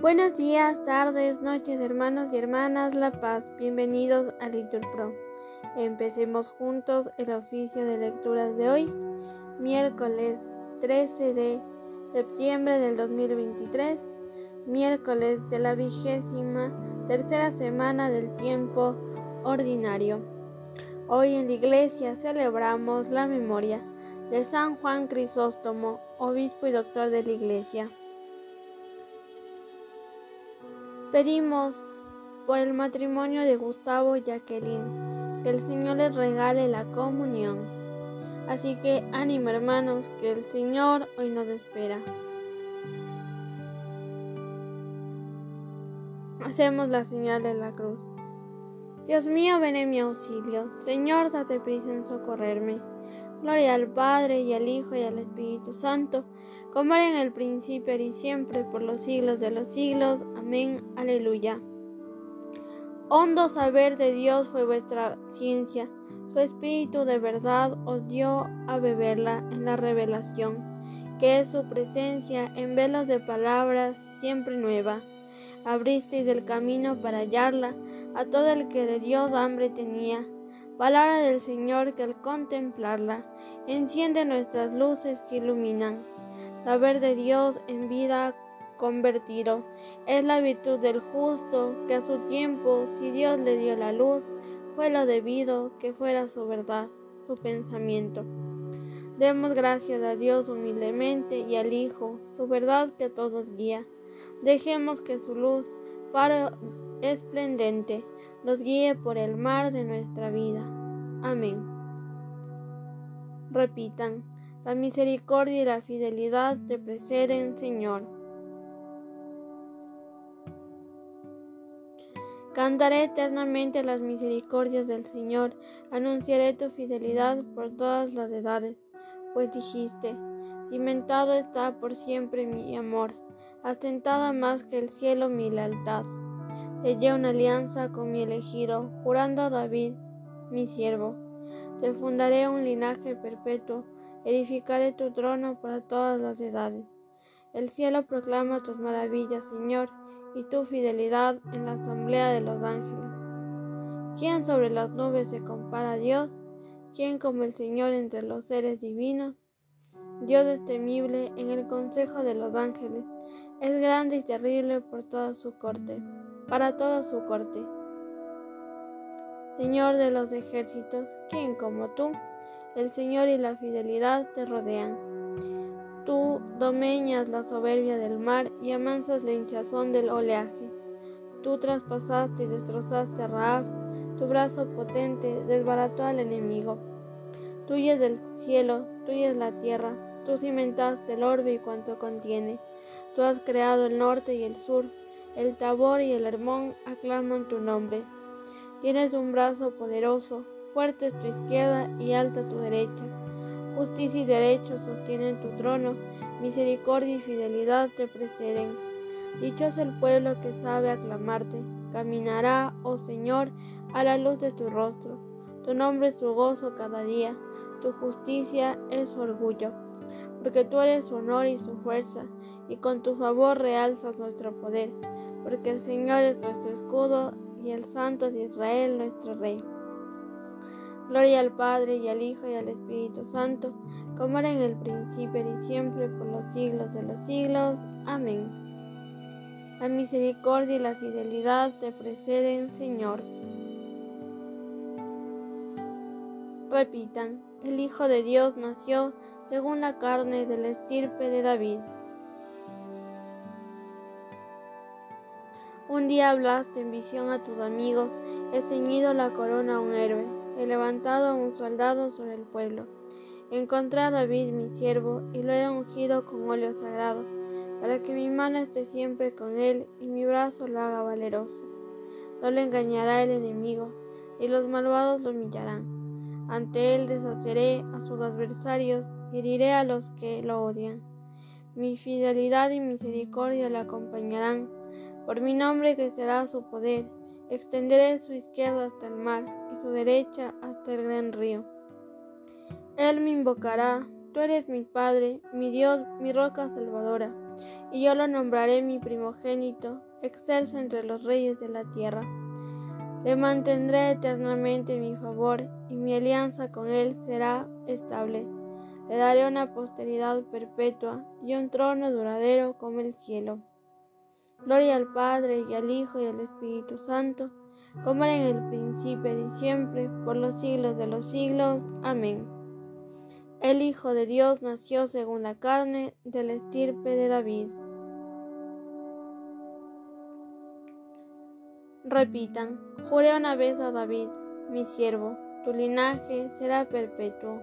Buenos días, tardes, noches, hermanos y hermanas La Paz. Bienvenidos a Litur Pro. Empecemos juntos el oficio de lecturas de hoy, miércoles 13 de septiembre del 2023, miércoles de la vigésima tercera semana del tiempo ordinario. Hoy en la iglesia celebramos la memoria de San Juan Crisóstomo, obispo y doctor de la iglesia. Pedimos por el matrimonio de Gustavo y Jacqueline, que el Señor les regale la comunión. Así que ánimo hermanos, que el Señor hoy nos espera. Hacemos la señal de la cruz. Dios mío, ven en mi auxilio. Señor, date prisa en socorrerme. Gloria al Padre y al Hijo y al Espíritu Santo como era en el principio y siempre, por los siglos de los siglos. Amén. Aleluya. Hondo saber de Dios fue vuestra ciencia, su espíritu de verdad os dio a beberla en la revelación, que es su presencia en velos de palabras siempre nueva. Abristeis el camino para hallarla a todo el que de Dios hambre tenía. Palabra del Señor que al contemplarla enciende nuestras luces que iluminan. Saber de Dios en vida convertido es la virtud del justo que a su tiempo, si Dios le dio la luz, fue lo debido que fuera su verdad, su pensamiento. Demos gracias a Dios humildemente y al Hijo, su verdad que a todos guía. Dejemos que su luz, faro esplendente, nos guíe por el mar de nuestra vida. Amén. Repitan. La misericordia y la fidelidad te preceden, Señor. Cantaré eternamente las misericordias del Señor, anunciaré tu fidelidad por todas las edades, pues dijiste, cimentado está por siempre mi amor, asentada más que el cielo mi lealtad. Sellé una alianza con mi elegido, jurando a David, mi siervo, te fundaré un linaje perpetuo edificaré tu trono para todas las edades. El cielo proclama tus maravillas, Señor, y tu fidelidad en la asamblea de los ángeles. ¿Quién sobre las nubes se compara a Dios? ¿Quién como el Señor entre los seres divinos? Dios es temible en el consejo de los ángeles, es grande y terrible por toda su corte, para toda su corte. Señor de los ejércitos, ¿quién como tú? el Señor y la fidelidad te rodean. Tú domeñas la soberbia del mar y amansas la hinchazón del oleaje. Tú traspasaste y destrozaste a Raab, tu brazo potente desbarató al enemigo. Tuya es el cielo, tuya es la tierra, tú cimentaste el orbe y cuanto contiene. Tú has creado el norte y el sur, el Tabor y el Hermón aclaman tu nombre. Tienes un brazo poderoso, Fuerte es tu izquierda y alta tu derecha. Justicia y derecho sostienen tu trono, misericordia y fidelidad te preceden. Dichoso el pueblo que sabe aclamarte, caminará, oh Señor, a la luz de tu rostro. Tu nombre es su gozo cada día, tu justicia es su orgullo, porque tú eres su honor y su fuerza, y con tu favor realzas nuestro poder, porque el Señor es nuestro escudo y el Santo de Israel nuestro Rey. Gloria al Padre y al Hijo y al Espíritu Santo, como era en el principio y siempre por los siglos de los siglos. Amén. La misericordia y la fidelidad te preceden, Señor. Repitan, el Hijo de Dios nació según la carne de la estirpe de David. Un día hablaste en visión a tus amigos, he ceñido la corona a un héroe he levantado a un soldado sobre el pueblo. He encontrado a David mi siervo y lo he ungido con óleo sagrado, para que mi mano esté siempre con él y mi brazo lo haga valeroso. No le engañará el enemigo, y los malvados lo humillarán. Ante él deshaceré a sus adversarios y heriré a los que lo odian. Mi fidelidad y misericordia le acompañarán. Por mi nombre crecerá su poder Extenderé su izquierda hasta el mar y su derecha hasta el gran río. Él me invocará, tú eres mi Padre, mi Dios, mi roca salvadora. y yo lo nombraré mi primogénito, excelso entre los reyes de la tierra. Le mantendré eternamente mi favor, y mi alianza con él será estable. Le daré una posteridad perpetua y un trono duradero como el cielo. Gloria al Padre y al Hijo y al Espíritu Santo, como era en el principio y siempre, por los siglos de los siglos. Amén. El Hijo de Dios nació según la carne de la estirpe de David. Repitan, juré una vez a David, mi siervo, tu linaje será perpetuo.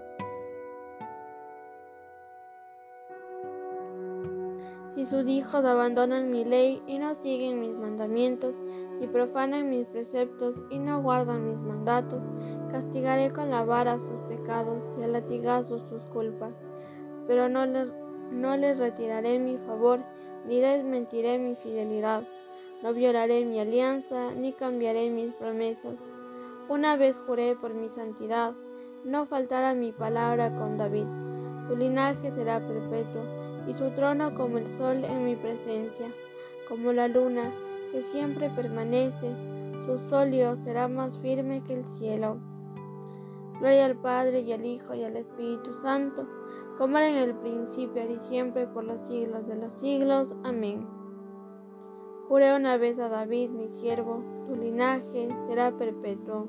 Si sus hijos abandonan mi ley y no siguen mis mandamientos, y profanan mis preceptos y no guardan mis mandatos, castigaré con la vara sus pecados y a latigazos sus culpas. Pero no les, no les retiraré mi favor, ni desmentiré mi fidelidad. No violaré mi alianza, ni cambiaré mis promesas. Una vez juré por mi santidad, no faltará mi palabra con David. Su linaje será perpetuo, y su trono como el sol en mi presencia, como la luna que siempre permanece, su solio será más firme que el cielo. Gloria al Padre y al Hijo y al Espíritu Santo, como era en el principio y siempre por los siglos de los siglos. Amén. Juré una vez a David, mi siervo, tu linaje será perpetuo.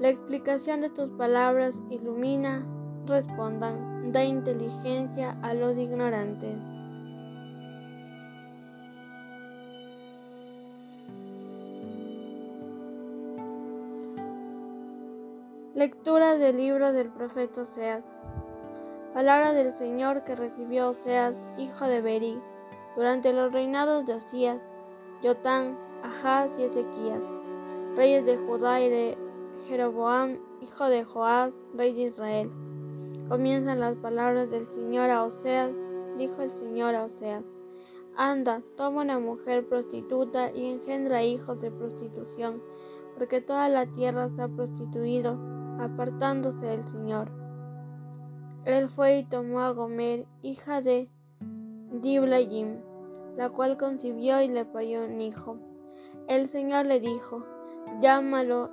La explicación de tus palabras ilumina, respondan, da inteligencia a los ignorantes. Lectura del libro del profeta Oseas. Palabra del Señor que recibió Oseas, hijo de Beri, durante los reinados de Osías, Jotán, Ahaz y Ezequías, reyes de Judá y de Jeroboam, hijo de Joás, rey de Israel. Comienzan las palabras del Señor a Oseas, dijo el Señor a Oseas. Anda, toma una mujer prostituta y engendra hijos de prostitución, porque toda la tierra se ha prostituido apartándose del Señor. Él fue y tomó a Gomer, hija de Diblayim, la cual concibió y le parió un hijo. El Señor le dijo, llámalo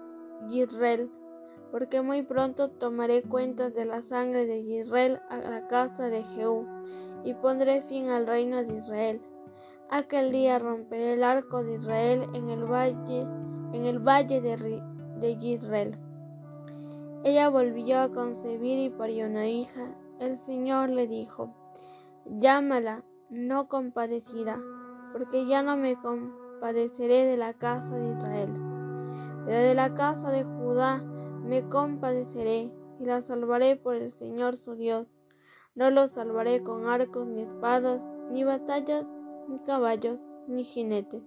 Yisrael, porque muy pronto tomaré cuentas de la sangre de Israel a la casa de Jehú, y pondré fin al reino de Israel. Aquel día romperé el arco de Israel en el valle, en el valle de, de Yisrael. Ella volvió a concebir y parió una hija. El Señor le dijo, llámala, no compadecida, porque ya no me compadeceré de la casa de Israel. Pero de la casa de Judá me compadeceré y la salvaré por el Señor su Dios. No lo salvaré con arcos ni espadas, ni batallas, ni caballos, ni jinetes.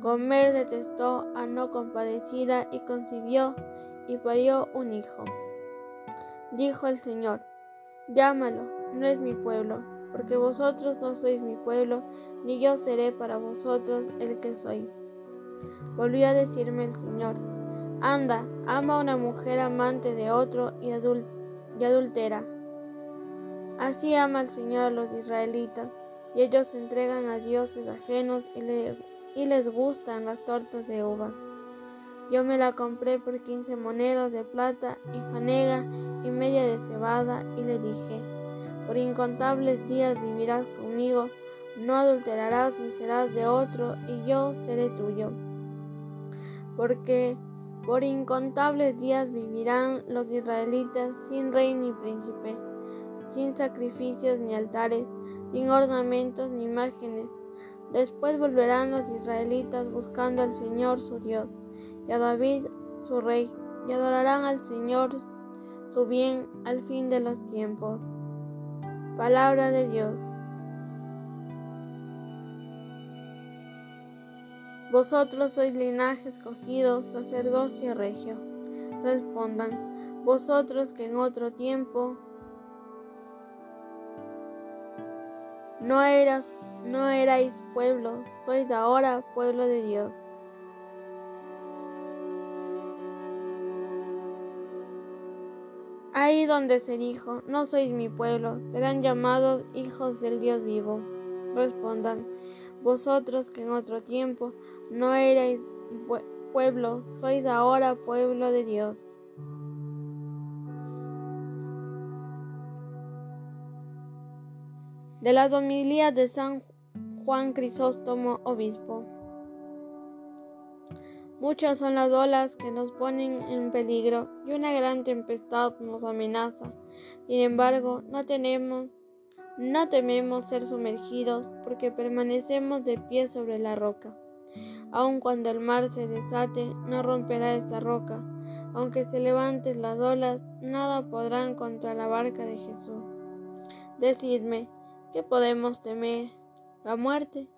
Gomer detestó a no compadecida y concibió y parió un hijo. Dijo el Señor, llámalo, no es mi pueblo, porque vosotros no sois mi pueblo, ni yo seré para vosotros el que soy. Volvió a decirme el Señor, anda, ama a una mujer amante de otro y, adultera. Así ama el Señor a los israelitas, y ellos se entregan a dioses ajenos y, y les gustan las tortas de uva. Yo me la compré por quince monedas de plata y fanega y media de cebada y le dije, por incontables días vivirás conmigo, no adulterarás ni serás de otro y yo seré tuyo. Porque por incontables días vivirán los israelitas sin rey ni príncipe, sin sacrificios ni altares, sin ornamentos ni imágenes. Después volverán los israelitas buscando al Señor su Dios y a David su rey, y adorarán al Señor su bien al fin de los tiempos. Palabra de Dios. Vosotros sois linaje escogido, sacerdocio regio. Respondan, vosotros que en otro tiempo no, no erais pueblo, sois ahora pueblo de Dios. Ahí donde se dijo, no sois mi pueblo, serán llamados hijos del Dios vivo. Respondan, vosotros que en otro tiempo no erais pueblo, sois ahora pueblo de Dios. De las homilías de San Juan Crisóstomo, obispo. Muchas son las olas que nos ponen en peligro y una gran tempestad nos amenaza. Sin embargo, no tenemos, no tememos ser sumergidos porque permanecemos de pie sobre la roca. Aun cuando el mar se desate, no romperá esta roca. Aunque se levanten las olas, nada podrán contra la barca de Jesús. Decidme, ¿qué podemos temer? La muerte.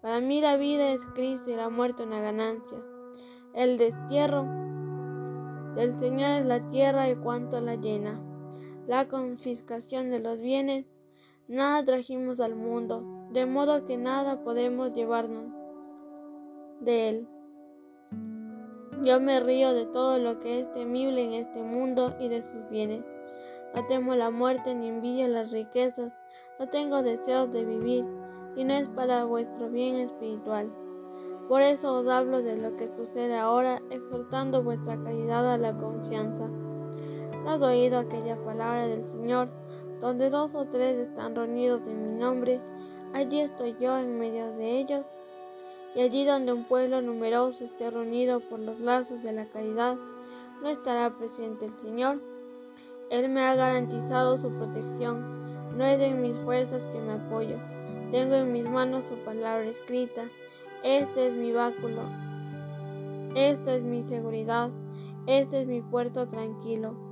Para mí la vida es Cristo y la muerte una ganancia. El destierro del Señor es la tierra y cuanto la llena. La confiscación de los bienes, nada trajimos al mundo, de modo que nada podemos llevarnos de él. Yo me río de todo lo que es temible en este mundo y de sus bienes. No temo la muerte ni envidio las riquezas, no tengo deseos de vivir, y no es para vuestro bien espiritual. Por eso os hablo de lo que sucede ahora, exhortando vuestra caridad a la confianza. ¿No has oído aquella palabra del Señor? Donde dos o tres están reunidos en mi nombre, allí estoy yo en medio de ellos. Y allí donde un pueblo numeroso esté reunido por los lazos de la caridad, no estará presente el Señor. Él me ha garantizado su protección. No es en mis fuerzas que me apoyo. Tengo en mis manos su palabra escrita este es mi báculo, esta es mi seguridad, este es mi puerto tranquilo.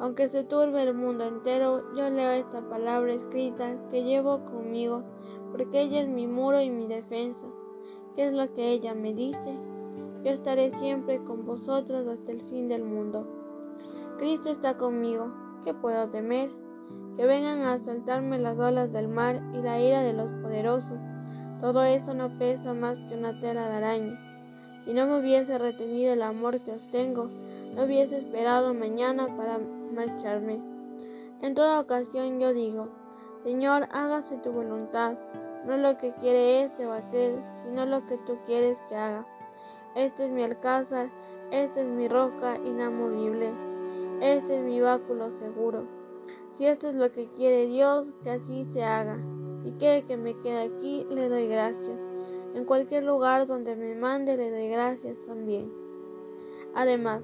Aunque se turbe el mundo entero, yo leo esta palabra escrita que llevo conmigo, porque ella es mi muro y mi defensa. ¿Qué es lo que ella me dice? Yo estaré siempre con vosotros hasta el fin del mundo. Cristo está conmigo. ¿Qué puedo temer? Que vengan a asaltarme las olas del mar y la ira de los poderosos todo eso no pesa más que una tela de araña. Si no me hubiese retenido el amor que os tengo, no hubiese esperado mañana para marcharme. En toda ocasión yo digo, Señor, hágase tu voluntad, no lo que quiere este o aquel, sino lo que tú quieres que haga. Este es mi alcázar, esta es mi roca inamovible, este es mi báculo seguro. Si esto es lo que quiere Dios, que así se haga y quiere que me quede aquí, le doy gracias. En cualquier lugar donde me mande, le doy gracias también. Además,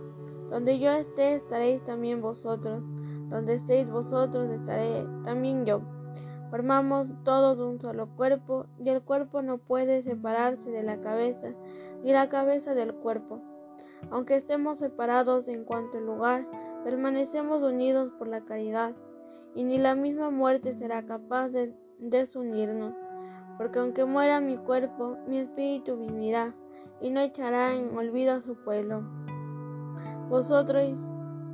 donde yo esté, estaréis también vosotros. Donde estéis vosotros, estaré también yo. Formamos todos un solo cuerpo, y el cuerpo no puede separarse de la cabeza, ni la cabeza del cuerpo. Aunque estemos separados en cuanto lugar, permanecemos unidos por la caridad, y ni la misma muerte será capaz de desunirnos, porque aunque muera mi cuerpo, mi espíritu vivirá y no echará en olvido a su pueblo. Vosotros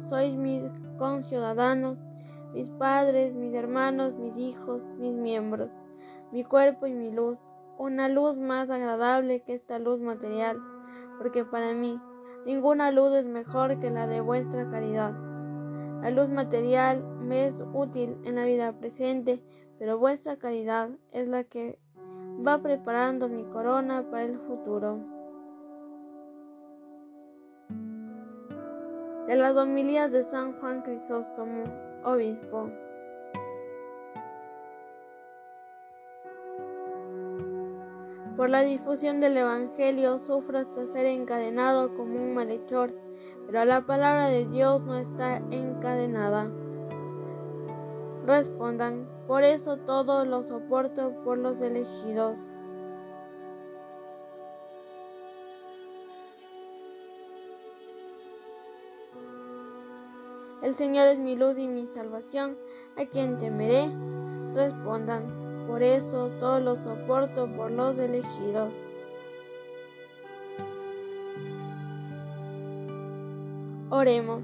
sois mis conciudadanos, mis padres, mis hermanos, mis hijos, mis miembros, mi cuerpo y mi luz, una luz más agradable que esta luz material, porque para mí ninguna luz es mejor que la de vuestra caridad. La luz material me es útil en la vida presente, pero vuestra caridad es la que va preparando mi corona para el futuro. De las homilías de San Juan Crisóstomo, obispo. Por la difusión del Evangelio sufro hasta ser encadenado como un malhechor, pero la palabra de Dios no está encadenada. Respondan, por eso todo lo soporto por los elegidos. El Señor es mi luz y mi salvación, ¿a quien temeré? Respondan, por eso todo lo soporto por los elegidos. Oremos.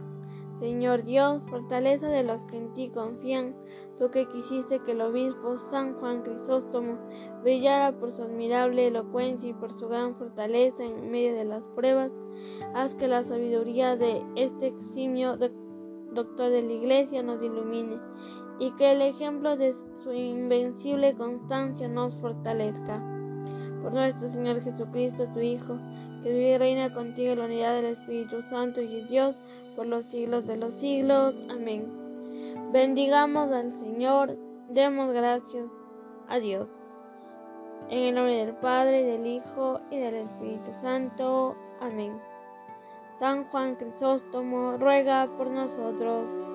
Señor Dios, fortaleza de los que en ti confían, tú que quisiste que el obispo San Juan Crisóstomo brillara por su admirable elocuencia y por su gran fortaleza en medio de las pruebas, haz que la sabiduría de este eximio doctor de la Iglesia, nos ilumine y que el ejemplo de su invencible constancia nos fortalezca. Por nuestro Señor Jesucristo, tu Hijo, que vive y reina contigo en la unidad del Espíritu Santo y Dios por los siglos de los siglos. Amén. Bendigamos al Señor, demos gracias a Dios. En el nombre del Padre, del Hijo y del Espíritu Santo. Amén. San Juan Crisóstomo ruega por nosotros.